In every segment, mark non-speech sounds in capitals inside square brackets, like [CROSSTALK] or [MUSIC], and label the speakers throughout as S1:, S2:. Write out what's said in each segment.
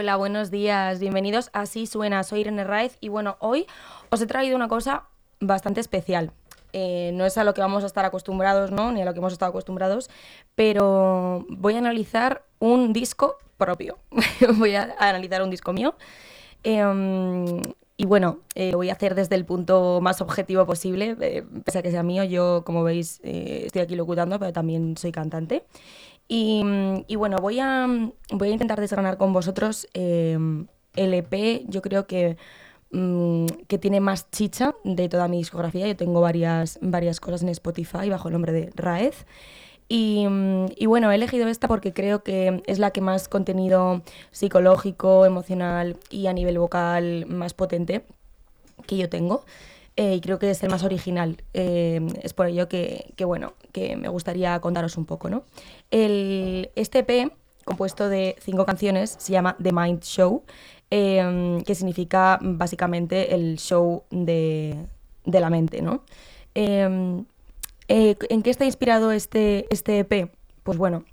S1: Hola, buenos días. Bienvenidos Así Suena. Soy Irene Raiz y bueno, hoy os he traído una cosa bastante especial. Eh, no es a lo que vamos a estar acostumbrados, ¿no? Ni a lo que hemos estado acostumbrados, pero voy a analizar un disco propio. [LAUGHS] voy a analizar un disco mío. Em, y bueno, eh, lo voy a hacer desde el punto más objetivo posible, eh, pese a que sea mío. Yo, como veis, estoy aquí locutando, pero también soy cantante. Y, bueno, voy a, voy a intentar desgranar con vosotros em, el EP, yo creo que, mm, que tiene más chicha de toda mi discografía. Yo tengo varias, varias cosas en Spotify bajo el nombre de Raez. Y, y, bueno, he elegido esta porque creo que es la que más contenido psicológico, emocional y a nivel vocal más potente que yo tengo. Eh, y creo que es el más original. Eh, es por ello que, bueno, que me gustaría contaros un poco. ¿no? El, este EP, compuesto de cinco canciones, se llama The Mind Show, em, que significa básicamente el show de, la mente. ¿no? Eh, ¿En qué está inspirado este, este EP? Pues bueno,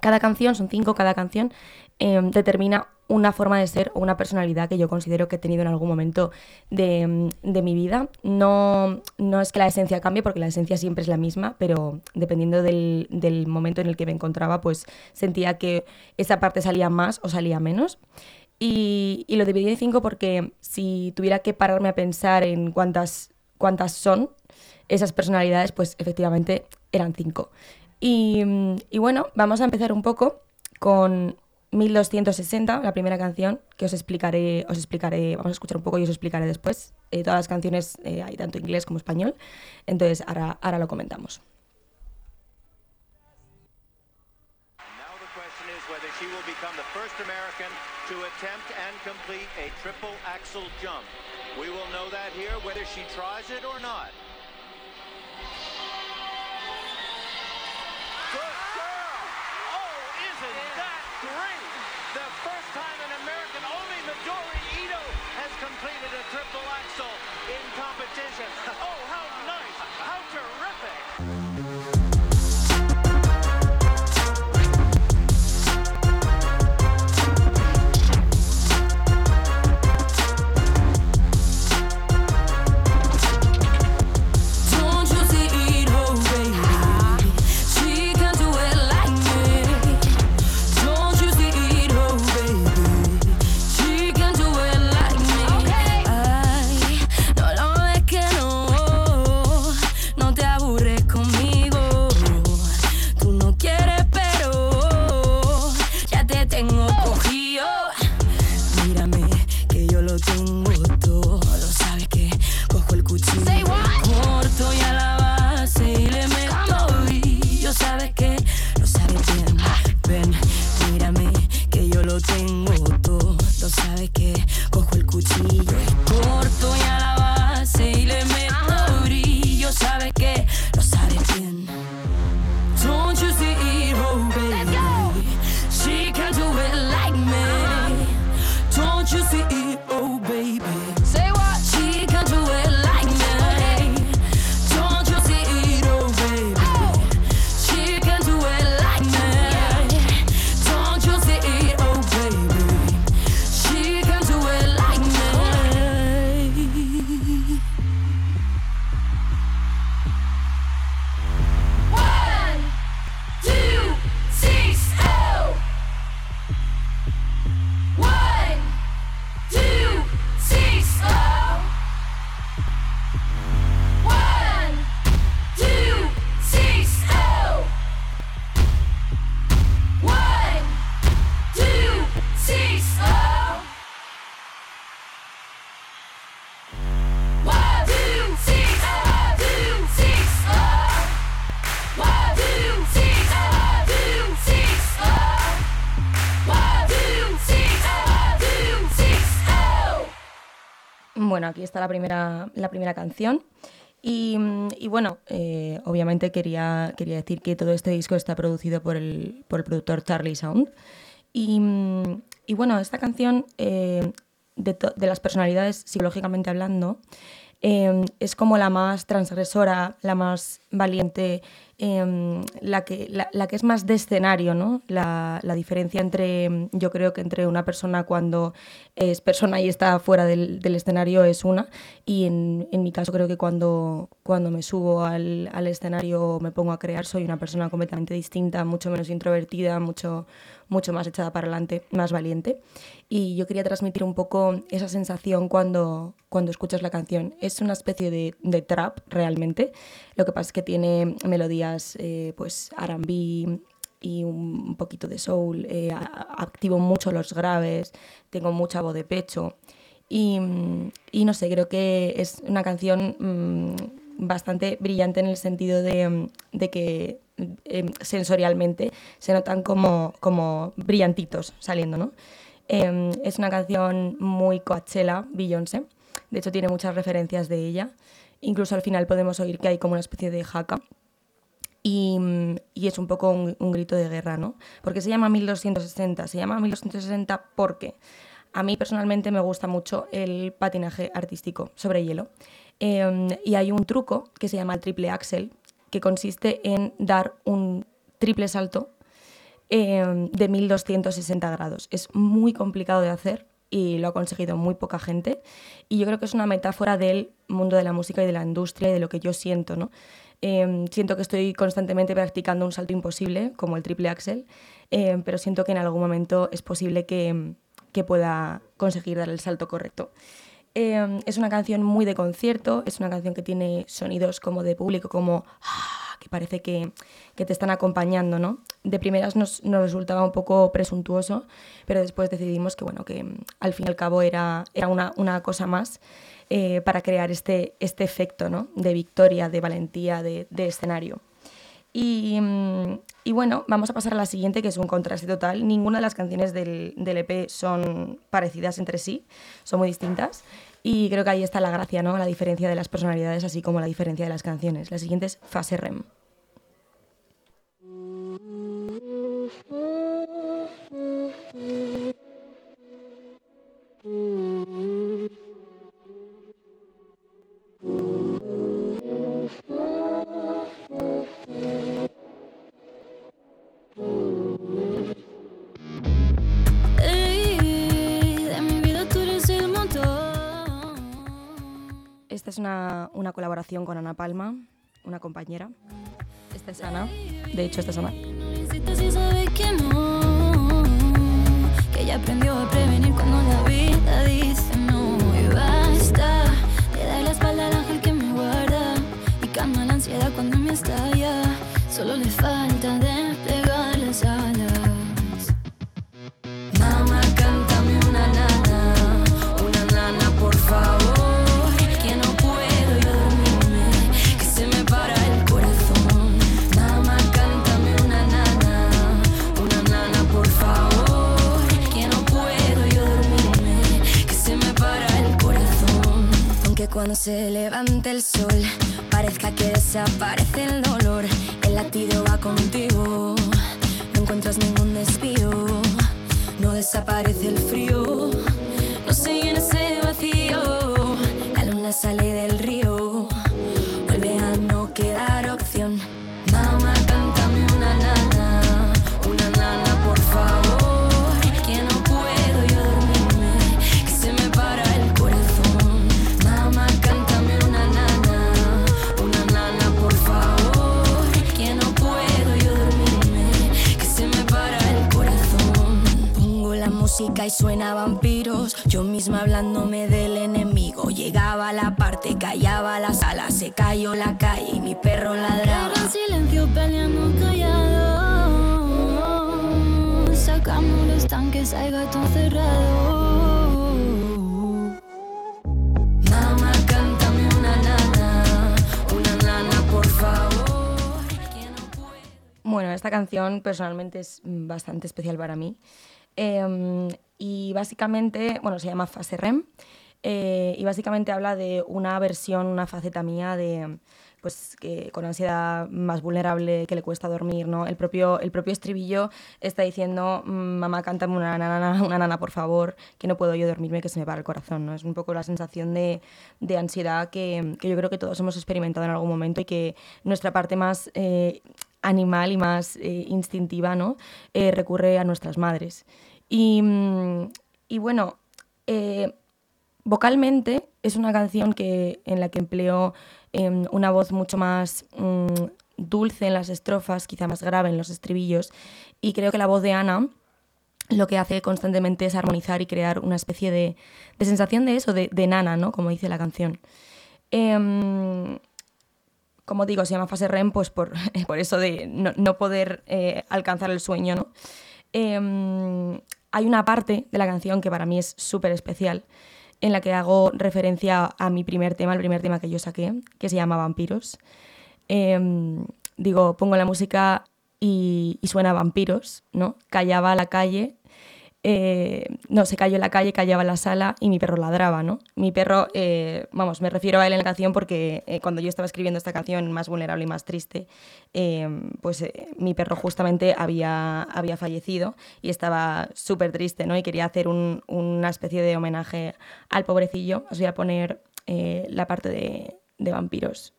S1: cada canción, son cinco, cada canción determina una forma de ser o una personalidad que yo considero que he tenido en algún momento de, mi vida. No, no, es que la esencia cambie, porque la esencia siempre es la misma, pero dependiendo del, momento en el que me encontraba, pues sentía que esa parte salía más o salía menos. Y, lo dividí en cinco porque si tuviera que pararme a pensar en cuántas, cuántas son esas personalidades, pues efectivamente eran cinco. Y, y bueno, vamos a empezar un poco con 1260, la primera canción, que os explicaré, os explicaré, vamos a escuchar un poco y os explicaré después. Eh, todas las canciones eh, hay tanto inglés como español, entonces ahora, ahora lo comentamos. We will know that here whether she tries it or not. Bueno, aquí está la primera, la primera canción. Y, bueno, eh, obviamente quería, quería decir que todo este disco está producido por el, por el productor Charlie Sound. Y, bueno, esta canción, eh, de, de, las personalidades psicológicamente hablando, eh, es como la más transgresora, la más valiente em, la, que, la, que es más de escenario, ¿no? La, diferencia entre, yo creo que entre una persona cuando es persona y está fuera del, escenario es una, y en, mi caso creo que cuando, cuando me subo al, al escenario me pongo a crear soy una persona completamente distinta, mucho menos introvertida, mucho, mucho más echada para adelante, más valiente. Y yo quería transmitir un poco esa sensación cuando, cuando escuchas la canción. Es una especie de, de trap realmente. Lo que pasa es que tiene melodías eh, pues R&B y un poquito de soul. Eh, activo mucho los graves, tengo mucha voz de pecho. Y, y, no sé, creo que es una canción mm, bastante brillante en el sentido de, de que Em, sensorialmente se notan como, como brillantitos saliendo, ¿no? Em, es una canción muy Coachella, Beyoncé. De hecho, tiene muchas referencias de ella. Incluso al final podemos oír que hay como una especie de jaca. Y, es un poco un, grito de guerra, ¿no? Porque se llama 1260. Se llama 1260 porque a mí personalmente me gusta mucho el patinaje artístico sobre hielo. Em, y hay un truco que se llama el triple axel, que consiste en dar un triple salto em, de 1260 grados. Es muy complicado de hacer y lo ha conseguido muy poca gente. Y yo creo que es una metáfora del mundo de la música y de la industria y de lo que yo siento. ¿no? Em, siento que estoy constantemente practicando un salto imposible, como el triple axel, em, pero siento que en algún momento es posible que, que pueda conseguir dar el salto correcto. Em, es una canción muy de concierto, es una canción que tiene sonidos como de público, como ah, que parece que, que, te están acompañando, ¿no? De primeras nos, nos, resultaba un poco presuntuoso, pero después decidimos que, bueno, que mm, al fin y al cabo era, era una, una cosa más eh, para crear este, este efecto, ¿no? De victoria, de valentía, de, de escenario. Y, mm, y, bueno, vamos a pasar a la siguiente, que es un contraste total. Ninguna de las canciones del, del, EP son parecidas entre sí, son muy distintas. Y creo que ahí está la gracia, ¿no? La diferencia de las personalidades, así como la diferencia de las canciones. La siguiente es Fase REM. Es una, una, colaboración con Ana Palma, una compañera. Esta es Ana, de hecho esta es Ana. Que, ella aprendió a prevenir cuando la vida dice no y basta. Le da la espalda al ángel que me guarda y calma la ansiedad cuando me estalla. Solo le falta desplegar se levante el sol, parezca que desaparece el dolor, el latido va contigo, no encuentras ningún desvío, no desaparece el y suena vampiros. Yo misma hablándome del enemigo. Llegaba la parte, callaba la sala, se cayó la calle y mi perro ladraba. en silencio peleando callado. Sacamos los tanques, hay gato cerrado. Mamá, cántame una nana, una nana, por favor. Bueno, esta canción personalmente es bastante especial para mí. Em, y básicamente, bueno, se llama fase REM. Eh, y básicamente habla de una versión, una faceta mía de pues que con ansiedad más vulnerable, que le cuesta dormir, ¿no? El propio, el propio estribillo está diciendo, mm, mamá, cántame una nana, una nana, por favor, que no puedo yo dormirme, que se me para el corazón, ¿no? Es un poco la sensación de, de ansiedad que, que, yo creo que todos hemos experimentado en algún momento y que nuestra parte más eh, animal y más eh, instintiva, ¿no? Eh, recurre a nuestras madres. Y, mm, y bueno, vocalmente es una canción que, en la que empleo em, una voz mucho más mm, dulce en las estrofas, quizá más grave en los estribillos, y creo que la voz de Ana lo que hace constantemente es armonizar y crear una especie de, de sensación de eso, de, de, nana, ¿no? Como dice la canción. Eh, como digo, se llama fase REM pues por, [LAUGHS] por eso de no, no poder eh, alcanzar el sueño, ¿no? Eh, hay una parte de la canción que para mí es súper especial, en la que hago referencia a mi primer tema, el primer tema que yo saqué, que se llama Vampiros. Eh, digo, pongo la música y, y, suena Vampiros, ¿no? Callaba la calle, eh, no, se cayó en la calle, callaba en la sala y mi perro ladraba, ¿no? Mi perro, eh, vamos, me refiero a él en la canción porque eh, cuando yo estaba escribiendo esta canción más vulnerable y más triste, eh, pues mi perro justamente había, había fallecido y estaba súper triste, ¿no? Y quería hacer un, una especie de homenaje al pobrecillo. Os voy a poner la parte de vampiros.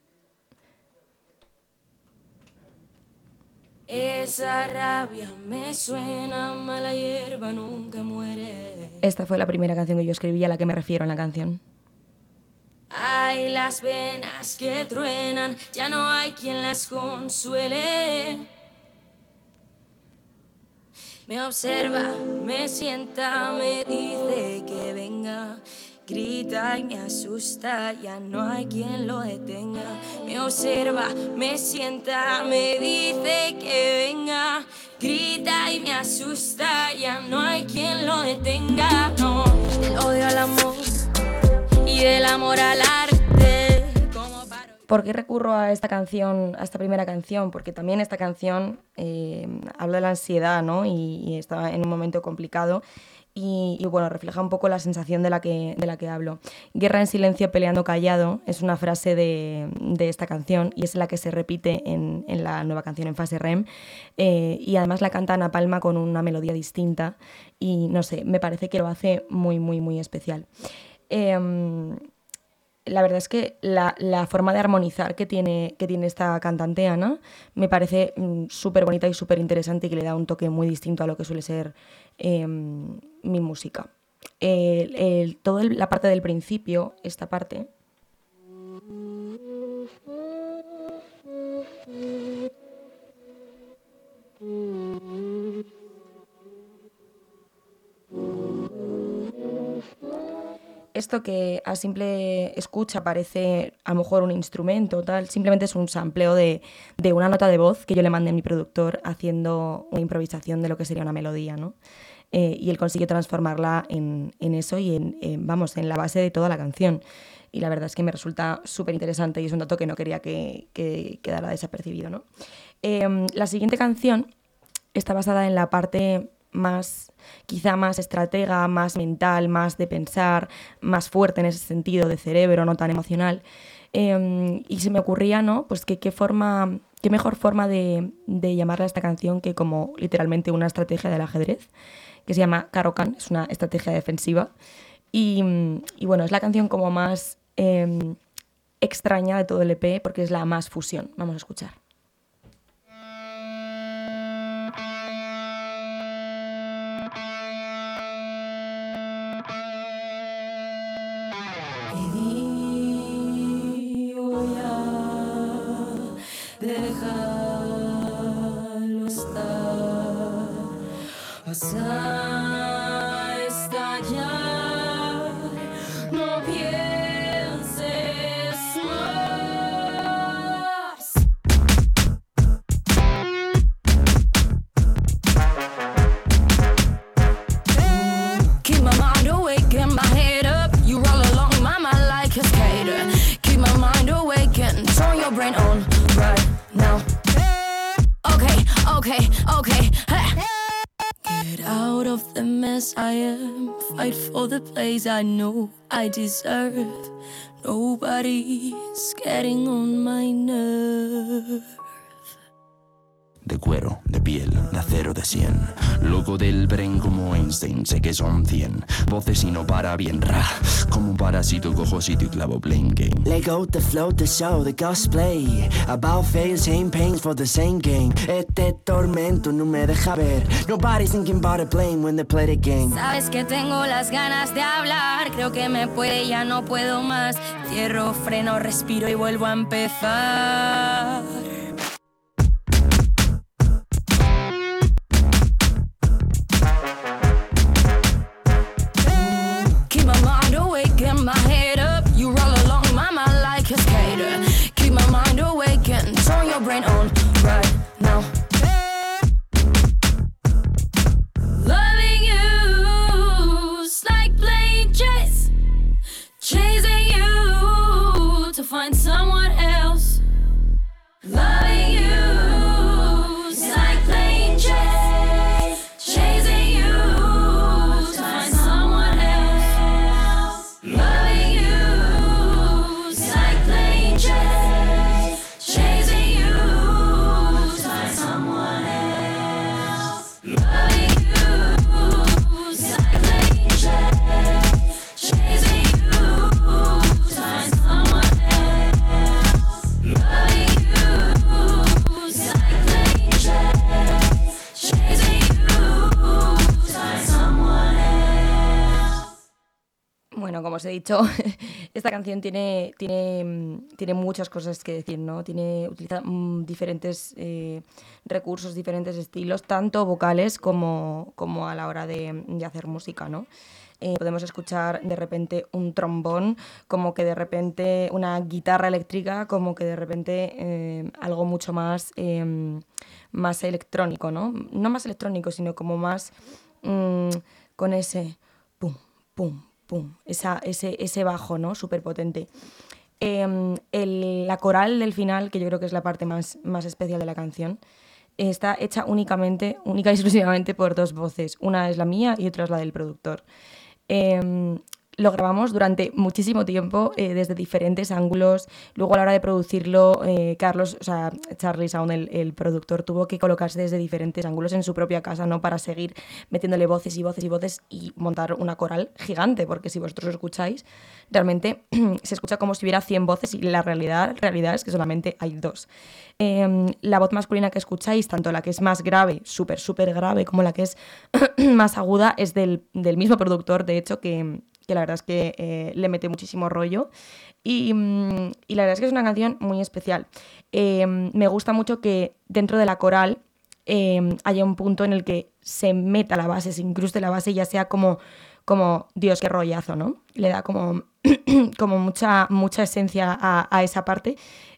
S2: Esa rabia me suena, mala hierba nunca muere.
S1: Esta fue la primera canción que yo escribí a la que me refiero en la canción.
S2: Hay las venas que truenan, ya no hay quien las consuele. Me observa, me sienta, me dice que venga. Grita y me asusta, ya no hay quien lo detenga. Me observa, me sienta, me dice que venga. Grita y me asusta, ya no hay quien lo detenga. No, el odio al amor y del amor al arte.
S1: ¿Por qué recurro a esta canción, a esta primera canción? Porque también esta canción eh, habla de la ansiedad, ¿no? Y, y está en un momento complicado y, bueno, refleja un poco la sensación de la que, de la que hablo. Guerra en silencio, peleando callado es una frase de, de esta canción y es la que se repite en, en la nueva canción en fase REM eh, y además la canta Ana Palma con una melodía distinta y no sé, me parece que lo hace muy, muy, muy especial. Eh, la verdad es que la, la, forma de armonizar que tiene, que tiene esta cantante Ana me parece mm, súper bonita y súper interesante y que le da un toque muy distinto a lo que suele ser eh, mi música. El, toda la parte del principio, esta parte, esto que a simple escucha parece a lo mejor un instrumento, tal, simplemente es un sampleo de, una nota de voz que yo le mandé a mi productor haciendo una improvisación de lo que sería una melodía, ¿no? Eh, y él consiguió transformarla en, en eso y en, vamos, en la base de toda la canción. Y la verdad es que me resulta súper interesante y es un dato que no quería que, que quedara desapercibido, ¿no? Eh, la siguiente canción está basada en la parte más, quizá más estratega, más mental, más de pensar, más fuerte en ese sentido de cerebro, no tan emocional. Eh, y se me ocurría, ¿no? Pues qué forma, qué mejor forma de, de llamarla esta canción que como literalmente una estrategia del ajedrez, que se llama Karokan, es una estrategia defensiva. Y, y bueno, es la canción como más eh, extraña de todo el EP porque es la más fusión. Vamos a escuchar.
S2: your brain on right now. Okay, okay, okay. Get out of the mess I am. Fight for the place I know I deserve. Nobody's getting on my nerves.
S3: De cuero, de piel, de acero de cien. Loco del brain como Einstein, sé que son cien. Voces y no para bien, ra. Como un parásito cojo sitio y clavo blame game.
S4: Let go the flow, the show, the cosplay. About fail, same pains for the same game. Este tormento no me deja ver. Nobody's thinking about a blame when they play the game.
S2: Sabes que tengo las ganas de hablar. Creo que me puede, ya no puedo más. Cierro, freno, respiro y vuelvo a empezar.
S1: Dicho, [LAUGHS] esta canción tiene, tiene, mm, tiene muchas cosas que decir, ¿no? Tiene, utiliza mm, diferentes eh, recursos, diferentes estilos, tanto vocales como, como a la hora de, hacer música, ¿no? Eh, podemos escuchar de repente un trombón, como que de repente una guitarra eléctrica, como que de repente eh, algo mucho más, em, más electrónico, ¿no? No más electrónico, sino como más mm, con ese pum, pum, ese, ese bajo, ¿no? Súper potente. Em, la coral del final, que yo creo que es la parte más, más especial de la canción, está hecha únicamente, única y [LAUGHS] exclusivamente por dos voces. Una es la mía y otra es la del productor. Em, lo grabamos durante muchísimo tiempo, eh, desde diferentes ángulos. Luego a la hora de producirlo, eh, Carlos, o sea, Charlie Sound, el, productor, tuvo que colocarse desde diferentes ángulos en su propia casa, ¿no? Para seguir metiéndole voces y voces y voces y montar una coral gigante, porque si vosotros lo escucháis, realmente [CLEARS THROAT] se escucha como si hubiera 100 voces y la realidad, realidad es que solamente hay dos. Em, la voz masculina que escucháis, tanto la que es más grave, súper, súper grave, como la que es [CLEARS THROAT] más aguda, es del, del mismo productor, de hecho, que que la verdad es que eh, le mete muchísimo rollo. Mm, y, la verdad es que es una canción muy especial. Em, me gusta mucho que dentro de la coral em, haya un punto en el que se meta la base, se incruste la base, ya sea como, como Dios, qué rollazo, ¿no? Le da como, [CLEARS THROAT] como mucha, mucha esencia a, esa parte.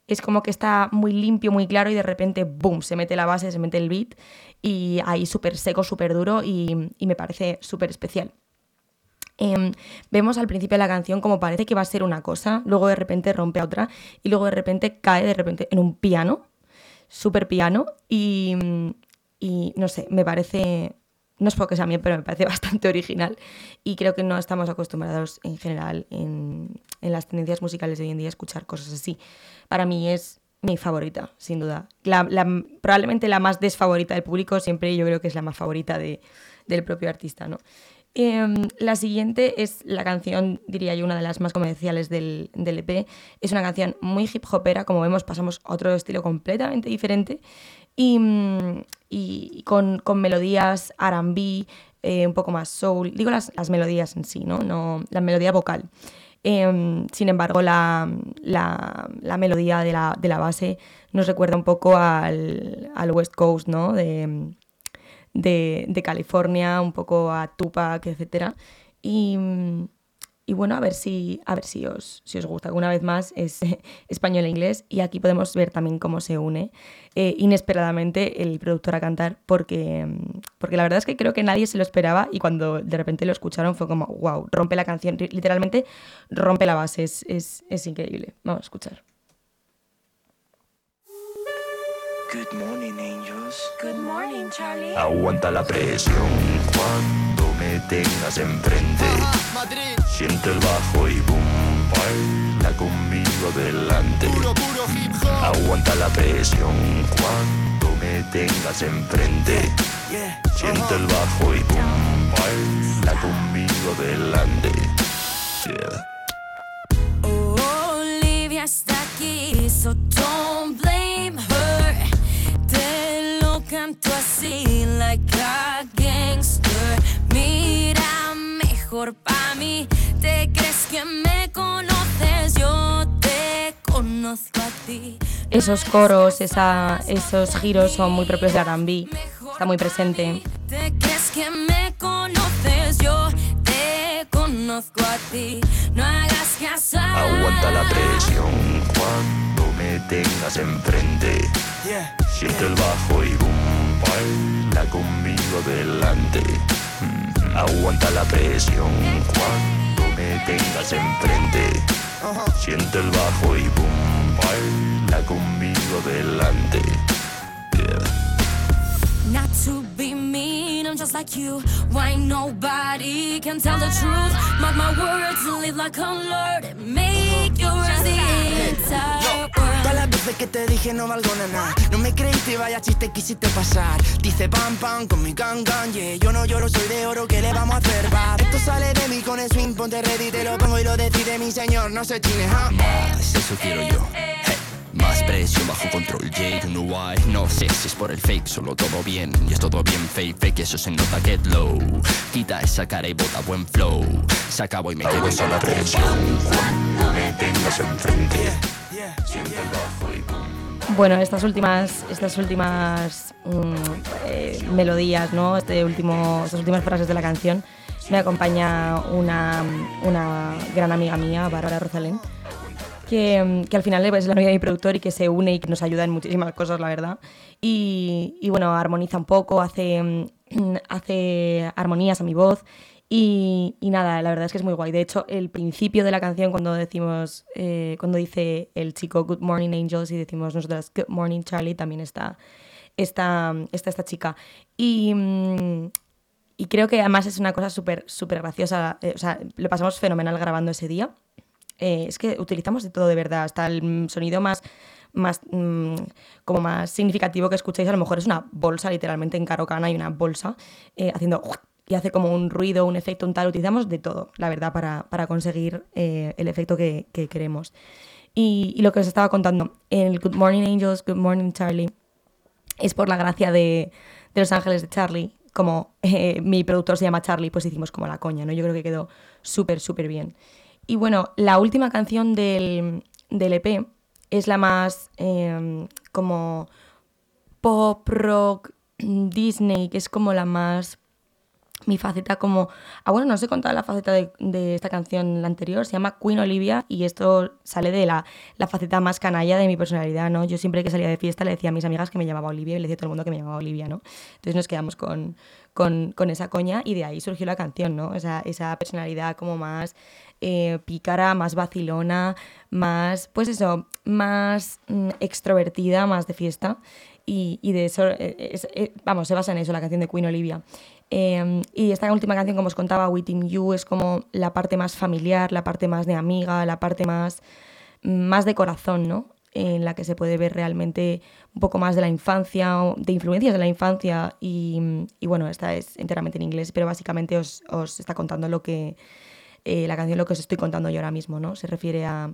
S1: Es como que está muy limpio, muy claro y de repente, ¡boom!, se mete la base, se mete el beat y ahí súper seco, súper duro y, y me parece súper especial. Em, vemos al principio de la canción como parece que va a ser una cosa, luego de repente rompe a otra y luego de repente cae de repente en un piano, súper piano y, no sé, me parece, no es porque sea mí, pero me parece [LAUGHS] bastante original y creo que no estamos acostumbrados en general en, las tendencias musicales de hoy en día a escuchar cosas así. Para mí es mi favorita, sin duda. probablemente la más desfavorita del público, siempre yo creo que es la más favorita de, del propio artista, ¿no? Em, la siguiente es la canción, diría yo, una de las más comerciales del, del, EP. Es una canción muy hip hopera, como vemos, pasamos a otro estilo completamente diferente y, mm, con, con, melodías RB, eh, un poco más soul. Digo las, las, melodías en sí, ¿no? no la melodía vocal. Em, sin embargo, la, la, la melodía de la, de la, base nos recuerda un poco al, al West Coast, ¿no? De, California, un poco a Tupac, etc. Y, y, bueno, a ver si, a ver si os, si os gusta. Una vez más es [LAUGHS] español e inglés y aquí podemos ver también cómo se une eh, inesperadamente el productor a cantar porque, porque la verdad es que creo que nadie se lo esperaba y cuando de repente lo escucharon fue como, wow, rompe la canción, literalmente rompe la base, es, es, es increíble. Vamos a escuchar.
S5: Good morning, angels.
S2: Good morning, Charlie.
S3: Aguanta la presión cuando me tengas enfrente. Siente el bajo y boom, baila conmigo delante. Aguanta la presión cuando me tengas enfrente. Siente el bajo y boom, baila conmigo delante.
S2: Oh, Olivia está aquí, so mí. Te crees que me conoces, yo te conozco a ti.
S1: Esos coros, esa, esos giros son muy propios de R&B. Está muy presente.
S2: Te crees que me conoces, yo te conozco a ti. No hagas caso.
S3: Aguanta la presión cuando me tengas enfrente. Siente el bajo y boom, baila conmigo delante. Mm, Aguanta la presión cuando me tengas enfrente. Siente el bajo y boom, baila conmigo delante. Yeah.
S2: Not to be just like you. Why nobody can tell the truth? Mark my words and live like Lord and make yours the entire
S4: Todas
S2: world.
S4: las veces que te dije no valgo nada No me creíste, vaya chiste quisiste pasar Dice pam pam con mi gang gang yeah Yo no lloro, soy de oro, ¿qué le vamos a hacer, va? Esto sale de mí con el swing, ponte ready Te lo pongo y lo decide mi señor, no se chine, ¿ah?
S3: Más, eso quiero yo. Presión bajo control, yeah, you know why No sé si es por el fake, solo todo bien Y es todo bien fake, fake, eso se nota get low. Quita esa cara y bota buen flow. Se acabó y me quedo en la presión Cuando me tengas enfrente. Siente el bajo y boom
S1: Bueno, estas últimas, estas últimas mm, eh, melodías, ¿no? Este último, estas últimas frases de la canción me acompaña una, una gran amiga mía, Bárbara Rosalén, que, mm, que al final es la amiga de mi productor y que se une y que nos ayuda en muchísimas cosas, la verdad. Y, bueno, armoniza un poco, hace, mm, [CLEARS THROAT] hace armonías a mi voz. Y, nada, la verdad es que es muy guay. De hecho, el principio de la canción, cuando decimos, eh, cuando dice el chico Good Morning Angels y decimos nosotras Good Morning Charlie, también está, está, está esta chica. Y, mm, creo que además es una cosa súper súper graciosa. eh, o sea, lo pasamos fenomenal grabando ese día. Eh, es que utilizamos de todo de verdad, hasta el sonido más, más mm, como más significativo que escucháis a lo mejor es una bolsa, literalmente en Carocana hay una bolsa eh, haciendo y hace como un ruido, un efecto, un tal. Utilizamos de todo, la verdad, para, para conseguir eh, el efecto que, que queremos. Y, lo que os estaba contando, el Good Morning Angels, Good Morning Charlie, es por la gracia de, de Los Ángeles de Charlie. Como [LAUGHS] mi productor se llama Charlie, pues hicimos como la coña, ¿no? Yo creo que quedó súper, súper bien. Y bueno, la última canción del, del EP es la más eh, como pop, rock, Disney, que es como la más mi faceta como... Ah, bueno, no os he contado la faceta de, esta canción la anterior, se llama Queen Olivia y esto sale de la, la faceta más canalla de mi personalidad, ¿no? Yo siempre que salía de fiesta le decía a mis amigas que me llamaba Olivia y le decía a todo el mundo que me llamaba Olivia, ¿no? Entonces nos quedamos con, con, con esa coña y de ahí surgió la canción, ¿no? Esa, esa personalidad como más eh, pícara, más vacilona, más, pues eso, más mm, extrovertida, más de fiesta. Y, y de eso, eh, eh, vamos, se basa en eso la canción de Queen Olivia. Eh, y esta última canción, como os contaba, Within You, es como la parte más familiar, la parte más de amiga, la parte más, más de corazón, ¿no? En la que se puede ver realmente un poco más de la infancia, de influencias de la infancia. Y, y bueno, esta es enteramente en inglés, pero básicamente os, os está contando lo que. Eh, la canción lo que os estoy contando yo ahora mismo, ¿no? Se refiere a,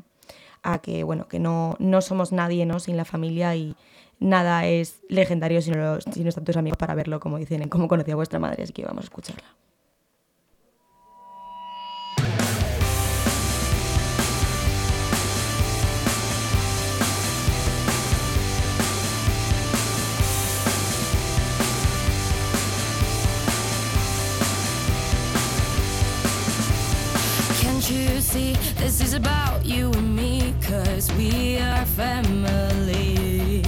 S1: a que, bueno, que no, no somos nadie, ¿no? Sin la familia y nada es legendario si no, si no están tus amigos para verlo, como dicen en Cómo conocí a vuestra madre, así que vamos a escucharla.
S2: Can't you see this is about you and me? Cause we are family.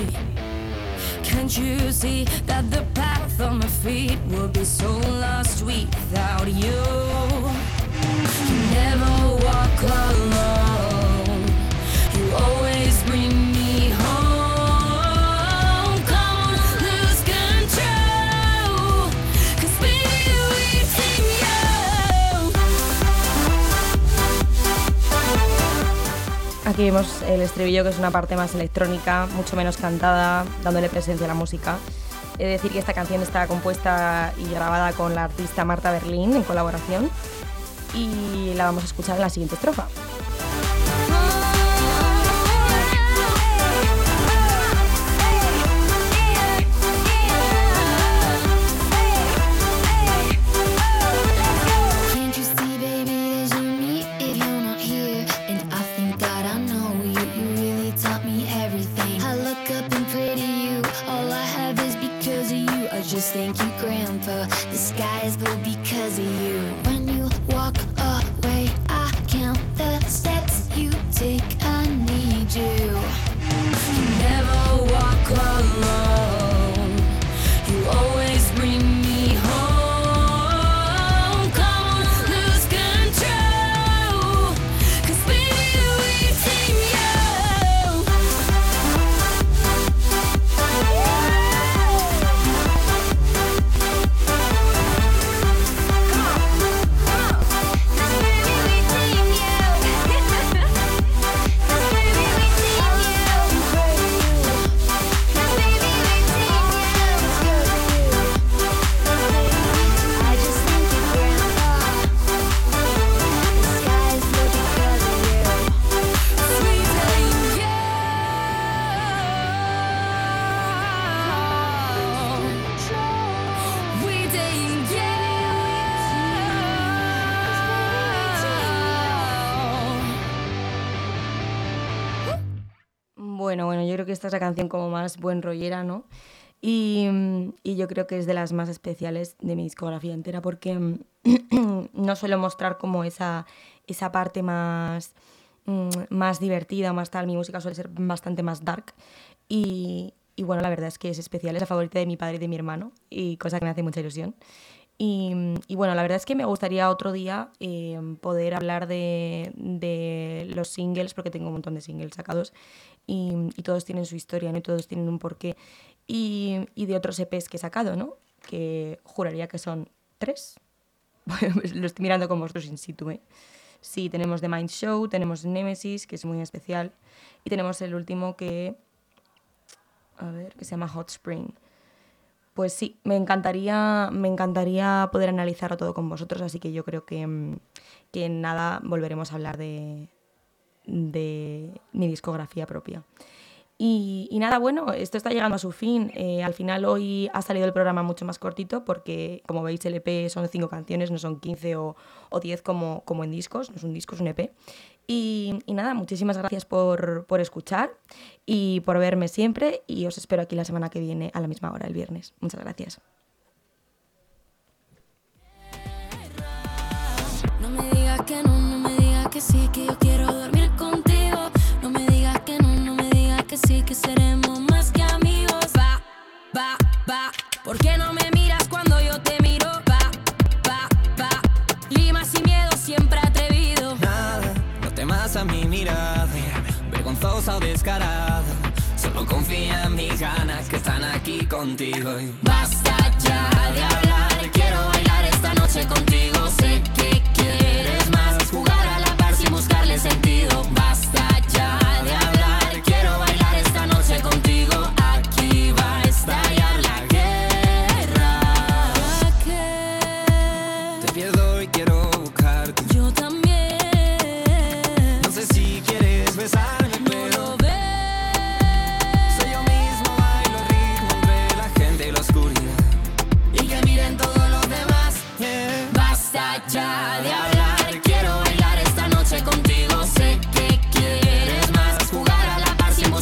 S2: Can't you see that the path on my feet would be so lost without you? You never walk alone.
S1: Aquí vemos el estribillo, que es una parte más electrónica, mucho menos cantada, dándole presencia a la música. He de decir que esta canción está compuesta y grabada con la artista Marta Berlín en colaboración y la vamos a escuchar en la siguiente estrofa. because of you. Esta es la canción como más buen rollera, ¿no? Y, y, yo creo que es de las más especiales de mi discografía entera porque [CLEARS THROAT] no suelo mostrar como esa, esa parte más, mm, más divertida, más tal. Mi música suele ser bastante más dark. Y, y, bueno, la verdad es que es especial, es la favorita de mi padre y de mi hermano, y cosa que me hace mucha ilusión. Y, y bueno, la verdad es que me gustaría otro día eh, poder hablar de, los singles, porque tengo un montón de singles sacados, y, todos tienen su historia, ¿no? Y todos tienen un porqué. Y, y de otros EPs que he sacado, ¿no? Que juraría que son tres. [LAUGHS] Pues lo estoy mirando con vosotros in situ, ¿eh? Sí, tenemos The Mind Show, tenemos Nemesis, que es muy especial, y tenemos el último que... A ver, que se llama Hot Spring. Pues sí, me encantaría, me encantaría poder analizarlo todo con vosotros, así que yo creo que, mm, que nada volveremos a hablar de, de mi discografía propia. Y, nada, bueno, esto está llegando a su fin. Eh, al final hoy ha salido el programa mucho más cortito porque, como veis, el EP son cinco canciones, no son 15 o, o 10 como, como en discos, no es un disco, es un EP. Y, nada, muchísimas gracias por, por, escuchar y por verme siempre y os espero aquí la semana que viene a la misma hora, el viernes. Muchas gracias. Me. Va, va, va. ¿Por qué no me
S5: ganas que están aquí contigo.
S2: Basta ya de hablar. Quiero bailar esta noche contigo. Sé que